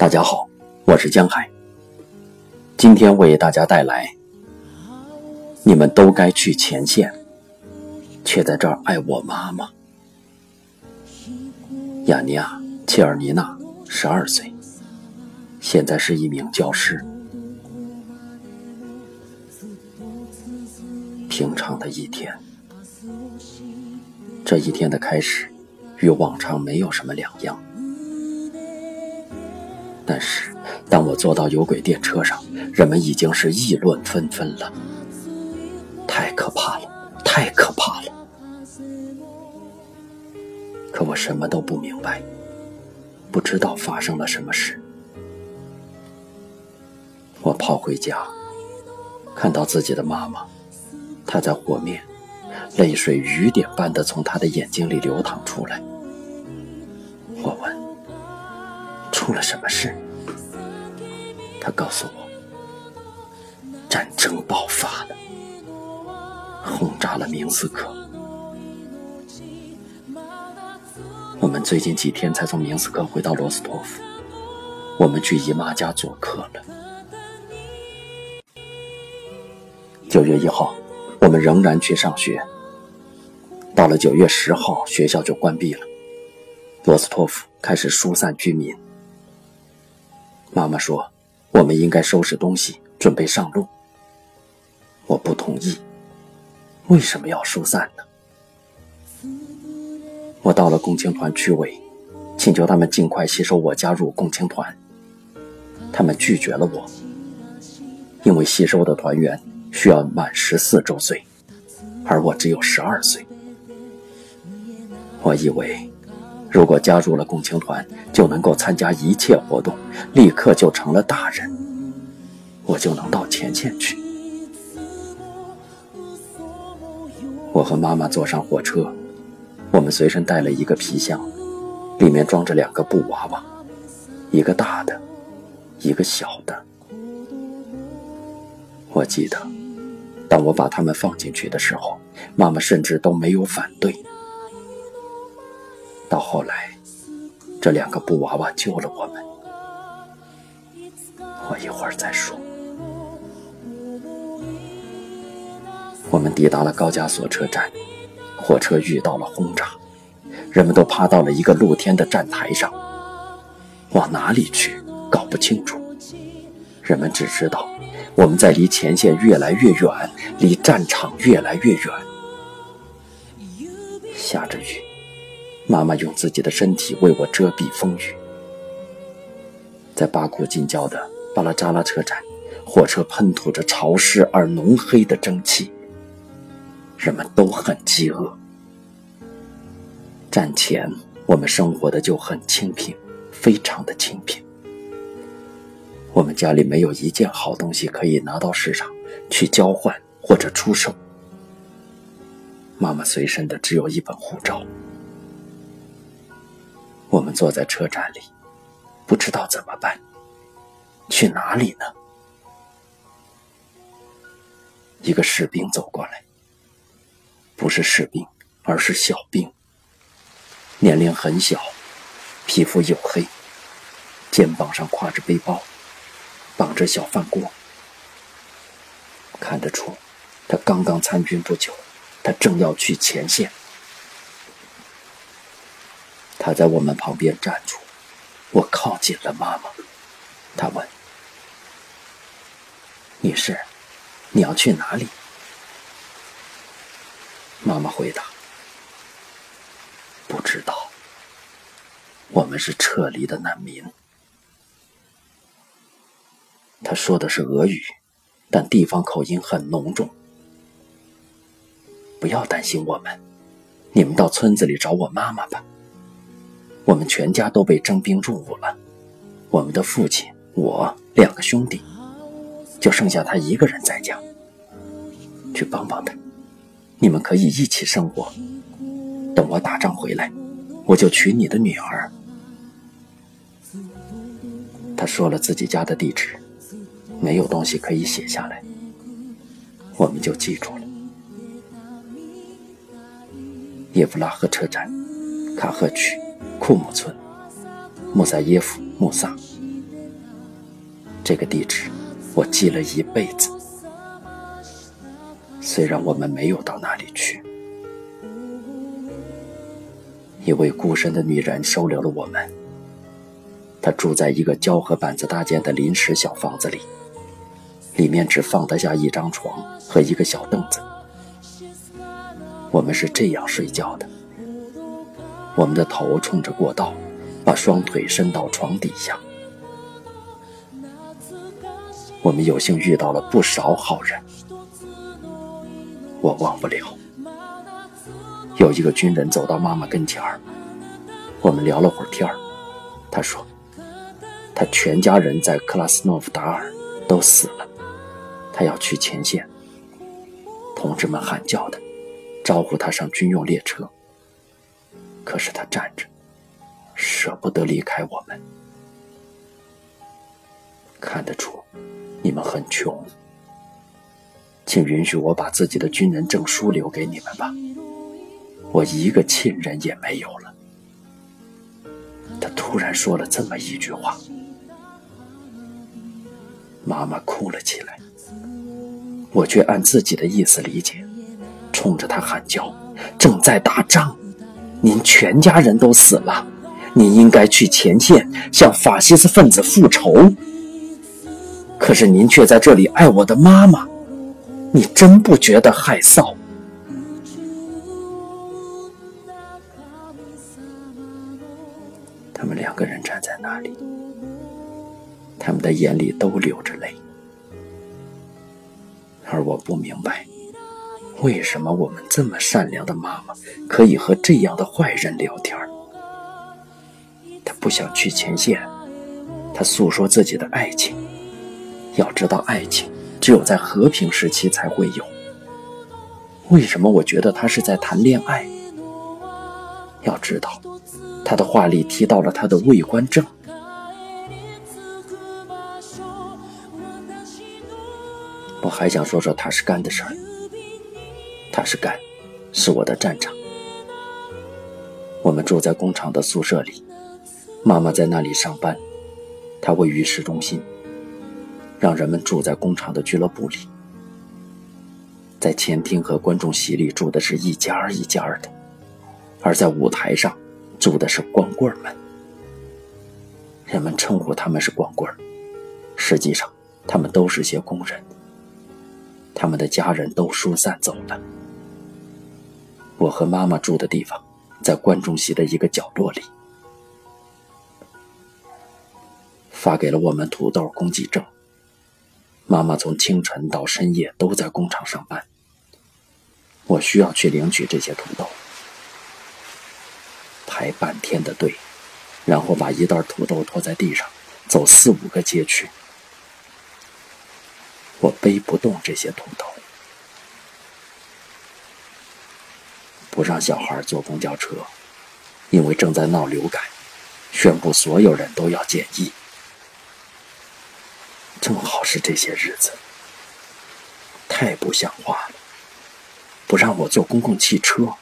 大家好，我是江海。今天为大家带来：你们都该去前线，却在这儿爱我妈妈。雅尼亚·切尔尼娜，十二岁，现在是一名教师。平常的一天，这一天的开始与往常没有什么两样。但是，当我坐到有轨电车上，人们已经是议论纷纷了。太可怕了，太可怕了！可我什么都不明白，不知道发生了什么事。我跑回家，看到自己的妈妈，她在和面，泪水雨点般的从她的眼睛里流淌出来。我问。出了什么事？他告诉我，战争爆发了，轰炸了明斯克。我们最近几天才从明斯克回到罗斯托夫，我们去姨妈家做客了。九月一号，我们仍然去上学。到了九月十号，学校就关闭了，罗斯托夫开始疏散居民。妈妈说：“我们应该收拾东西，准备上路。”我不同意。为什么要疏散呢？我到了共青团区委，请求他们尽快吸收我加入共青团。他们拒绝了我，因为吸收的团员需要满十四周岁，而我只有十二岁。我以为。如果加入了共青团，就能够参加一切活动，立刻就成了大人，我就能到前线去。我和妈妈坐上火车，我们随身带了一个皮箱，里面装着两个布娃娃，一个大的，一个小的。我记得，当我把它们放进去的时候，妈妈甚至都没有反对。到后来，这两个布娃娃救了我们。我一会儿再说。我们抵达了高加索车站，火车遇到了轰炸，人们都趴到了一个露天的站台上，往哪里去搞不清楚。人们只知道我们在离前线越来越远，离战场越来越远。下着雨。妈妈用自己的身体为我遮蔽风雨。在巴库近郊的巴拉扎拉车站，火车喷吐着潮湿而浓黑的蒸汽。人们都很饥饿。战前，我们生活的就很清贫，非常的清贫。我们家里没有一件好东西可以拿到市场去交换或者出售。妈妈随身的只有一本护照。我们坐在车站里，不知道怎么办，去哪里呢？一个士兵走过来，不是士兵，而是小兵，年龄很小，皮肤黝黑，肩膀上挎着背包，绑着小饭锅，看得出他刚刚参军不久，他正要去前线。他在我们旁边站住，我靠近了妈妈。他问：“女士，你要去哪里？”妈妈回答：“不知道。我们是撤离的难民。”他说的是俄语，但地方口音很浓重。不要担心我们，你们到村子里找我妈妈吧。我们全家都被征兵入伍了，我们的父亲、我两个兄弟，就剩下他一个人在家。去帮帮他，你们可以一起生活。等我打仗回来，我就娶你的女儿。他说了自己家的地址，没有东西可以写下来，我们就记住了。叶夫拉赫车站，卡赫区。库姆村，穆萨耶夫，穆萨，这个地址我记了一辈子。虽然我们没有到那里去，一位孤身的女人收留了我们。她住在一个胶合板子搭建的临时小房子里，里面只放得下一张床和一个小凳子。我们是这样睡觉的：我们的头冲着过道，把双腿伸到床底下。我们有幸遇到了不少好人。我忘不了，有一个军人走到妈妈跟前儿，我们聊了会儿天儿。他说，他全家人在克拉斯诺夫达尔都死了，他要去前线。同志们喊叫的，招呼他上军用列车。可是他站着，舍不得离开我们。看得出，你们很穷。请允许我把自己的军人证书留给你们吧，我一个亲人也没有了。他突然说了这么一句话，妈妈哭了起来，我却按自己的意思理解，冲着他喊叫：“正在打仗，您全家人都死了，您应该去前线向法西斯分子复仇。可是您却在这里爱我的妈妈。”你真不觉得害臊？他们两个人站在那里，他们的眼里都流着泪，而我不明白，为什么我们这么善良的妈妈可以和这样的坏人聊天？她不想去前线，她诉说自己的爱情。要知道，爱情。只有在和平时期才会有。为什么我觉得他是在谈恋爱？要知道，他的话里提到了他的卫官证。我还想说说塔什干的事儿。塔什干是我的战场。我们住在工厂的宿舍里，妈妈在那里上班，她位于市中心。让人们住在工厂的俱乐部里，在前厅和观众席里住的是一家一家的，而在舞台上住的是光棍们。人们称呼他们是光棍实际上他们都是些工人。他们的家人都疏散走了。我和妈妈住的地方在观众席的一个角落里，发给了我们土豆公给证。妈妈从清晨到深夜都在工厂上班。我需要去领取这些土豆，排半天的队，然后把一袋土豆拖在地上，走四五个街区。我背不动这些土豆，不让小孩坐公交车，因为正在闹流感，宣布所有人都要检疫。正好是这些日子，太不像话了！不让我坐公共汽车，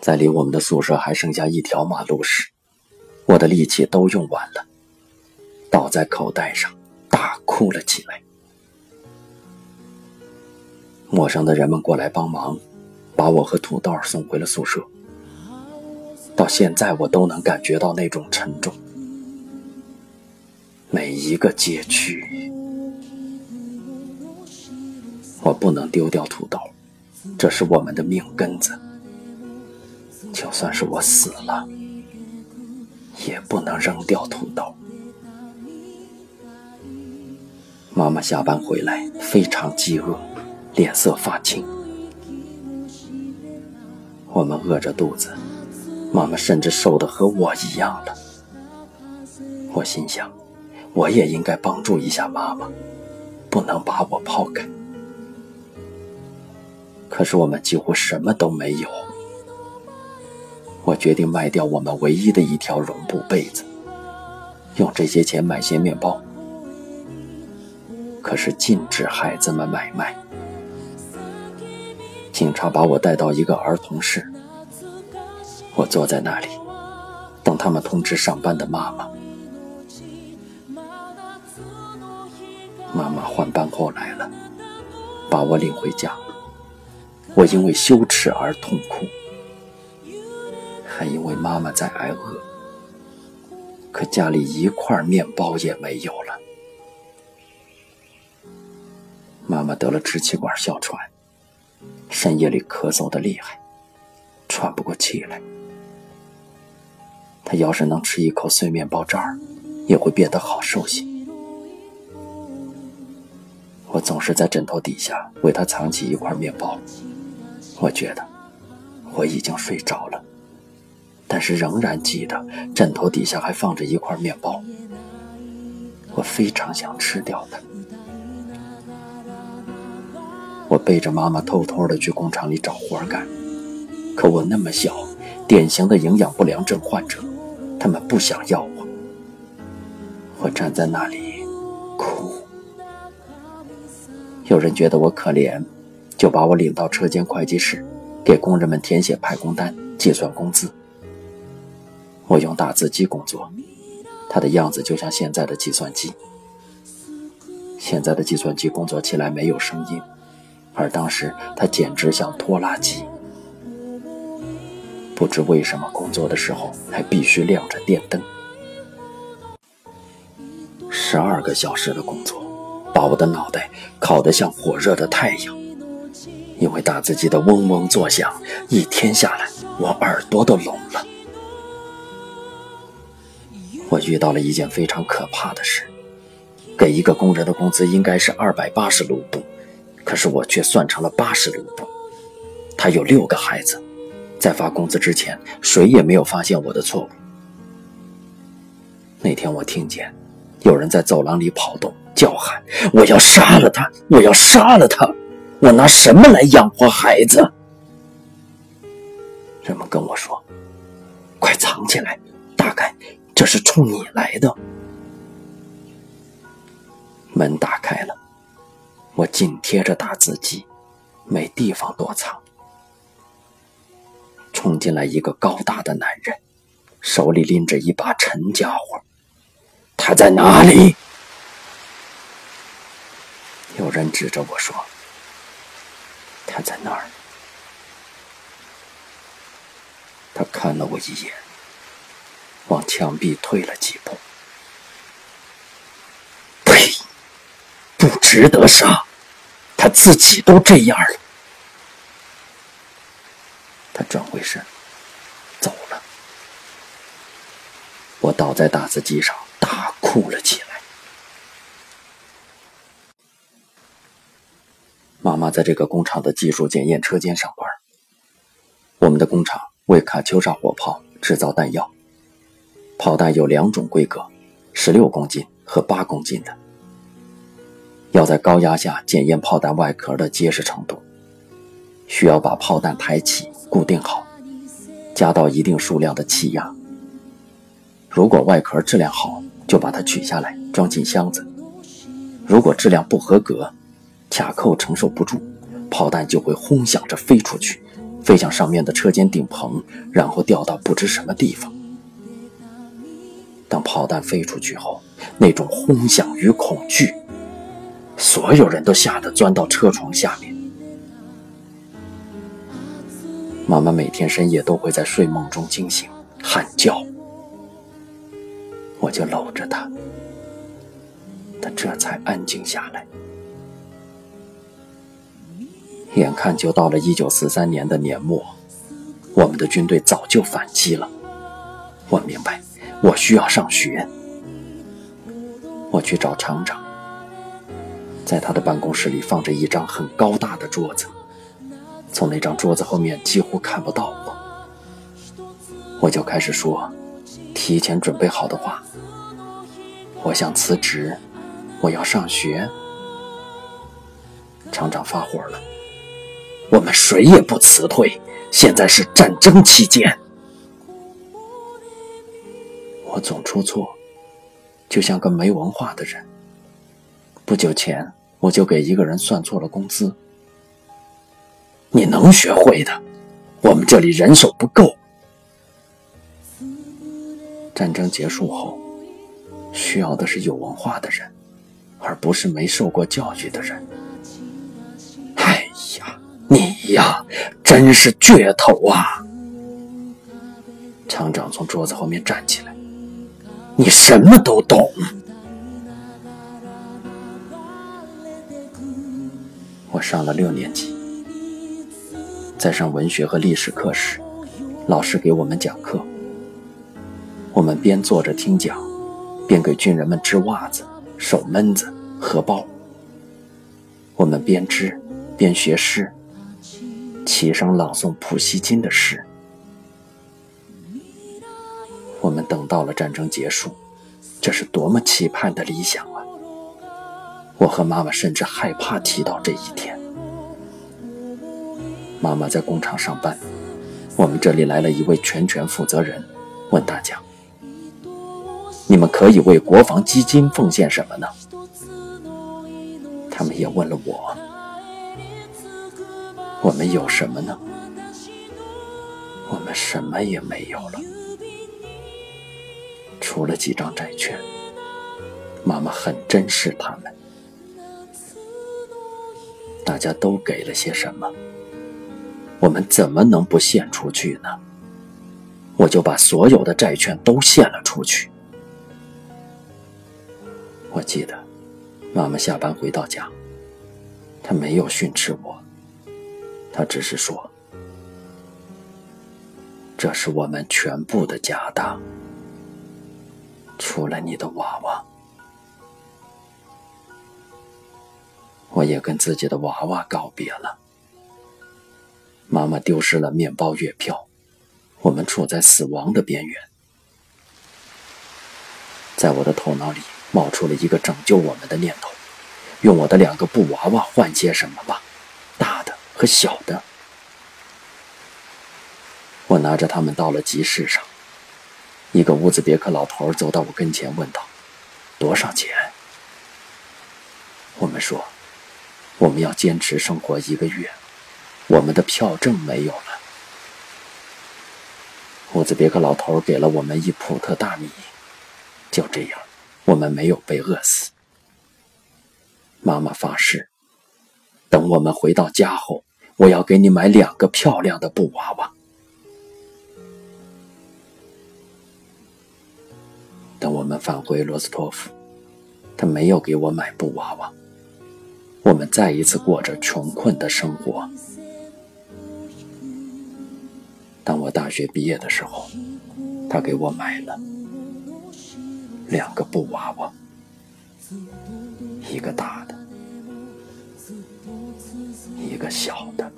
在离我们的宿舍还剩下一条马路时，我的力气都用完了，倒在口袋上大哭了起来。陌生的人们过来帮忙，把我和土豆送回了宿舍。到现在，我都能感觉到那种沉重。每一个街区，我不能丢掉土豆，这是我们的命根子。就算是我死了，也不能扔掉土豆。妈妈下班回来非常饥饿，脸色发青。我们饿着肚子。妈妈甚至瘦得和我一样了。我心想，我也应该帮助一下妈妈，不能把我抛开。可是我们几乎什么都没有。我决定卖掉我们唯一的一条绒布被子，用这些钱买些面包。可是禁止孩子们买卖。警察把我带到一个儿童室。我坐在那里，等他们通知上班的妈妈。妈妈换班后来了，把我领回家。我因为羞耻而痛哭，还因为妈妈在挨饿。可家里一块面包也没有了。妈妈得了支气管哮喘，深夜里咳嗽的厉害，喘不过气来。他要是能吃一口碎面包渣儿，也会变得好受些。我总是在枕头底下为他藏起一块面包。我觉得我已经睡着了，但是仍然记得枕头底下还放着一块面包。我非常想吃掉它。我背着妈妈偷偷的去工厂里找活干，可我那么小，典型的营养不良症患者，他们不想要我。我站在那里哭，有人觉得我可怜。就把我领到车间会计室，给工人们填写派工单、计算工资。我用打字机工作，它的样子就像现在的计算机。现在的计算机工作起来没有声音，而当时他简直像拖拉机。不知为什么，工作的时候还必须亮着电灯。十二个小时的工作，把我的脑袋烤得像火热的太阳。因为打字机的嗡嗡作响，一天下来，我耳朵都聋了。我遇到了一件非常可怕的事：给一个工人的工资应该是二百八十卢布，可是我却算成了八十卢布。他有六个孩子，在发工资之前，谁也没有发现我的错误。那天我听见有人在走廊里跑动、叫喊：“我要杀了他！我要杀了他！”我拿什么来养活孩子？人们跟我说：“快藏起来，大概这是冲你来的。”门打开了，我紧贴着打字机，没地方躲藏。冲进来一个高大的男人，手里拎着一把沉家伙。他在哪里？有人指着我说。他在那儿。他看了我一眼，往墙壁退了几步。呸！不值得杀，他自己都这样了。他转回身，走了。我倒在打字机上，大哭了起来。妈妈在这个工厂的技术检验车间上班。我们的工厂为卡秋莎火炮制造弹药，炮弹有两种规格：十六公斤和八公斤的。要在高压下检验炮弹外壳的结实程度，需要把炮弹抬起固定好，加到一定数量的气压。如果外壳质量好，就把它取下来装进箱子；如果质量不合格，卡扣承受不住，炮弹就会轰响着飞出去，飞向上面的车间顶棚，然后掉到不知什么地方。当炮弹飞出去后，那种轰响与恐惧，所有人都吓得钻到车床下面。妈妈每天深夜都会在睡梦中惊醒，喊叫，我就搂着她，她这才安静下来。眼看就到了一九四三年的年末，我们的军队早就反击了。我明白，我需要上学。我去找厂长，在他的办公室里放着一张很高大的桌子，从那张桌子后面几乎看不到我。我就开始说提前准备好的话。我想辞职，我要上学。厂长发火了。我们谁也不辞退。现在是战争期间，我总出错，就像个没文化的人。不久前，我就给一个人算错了工资。你能学会的，我们这里人手不够。战争结束后，需要的是有文化的人，而不是没受过教育的人。哎呀，你呀，真是倔头啊！厂长从桌子后面站起来：“你什么都懂。”我上了六年级，在上文学和历史课时，老师给我们讲课。我们边坐着听讲，边给军人们织袜子、手闷子、荷包。我们边织边学诗，齐声朗诵普希金的诗。我们等到了战争结束，这是多么期盼的理想！我和妈妈甚至害怕提到这一天。妈妈在工厂上班，我们这里来了一位全权负责人，问大家。你们可以为国防基金奉献什么呢？他们也问了我，我们有什么呢？我们什么也没有了，除了几张债券。妈妈很珍视他们。大家都给了些什么？我们怎么能不献出去呢？我就把所有的债券都献了出去。我记得，妈妈下班回到家，她没有训斥我，她只是说：“这是我们全部的家当，除了你的娃娃。”我也跟自己的娃娃告别了。妈妈丢失了面包月票，我们处在死亡的边缘，在我的头脑里。冒出了一个拯救我们的念头，用我的两个布娃娃换些什么吧，大的和小的。我拿着它们到了集市上，一个乌兹别克老头走到我跟前问道：“多少钱？”我们说：“我们要坚持生活一个月，我们的票证没有了。”乌兹别克老头给了我们一普特大米，就这样。我们没有被饿死。妈妈发誓，等我们回到家后，我要给你买两个漂亮的布娃娃。等我们返回罗斯托夫，他没有给我买布娃娃。我们再一次过着穷困的生活。当我大学毕业的时候他给我买了两个布娃娃一个大的一个小的。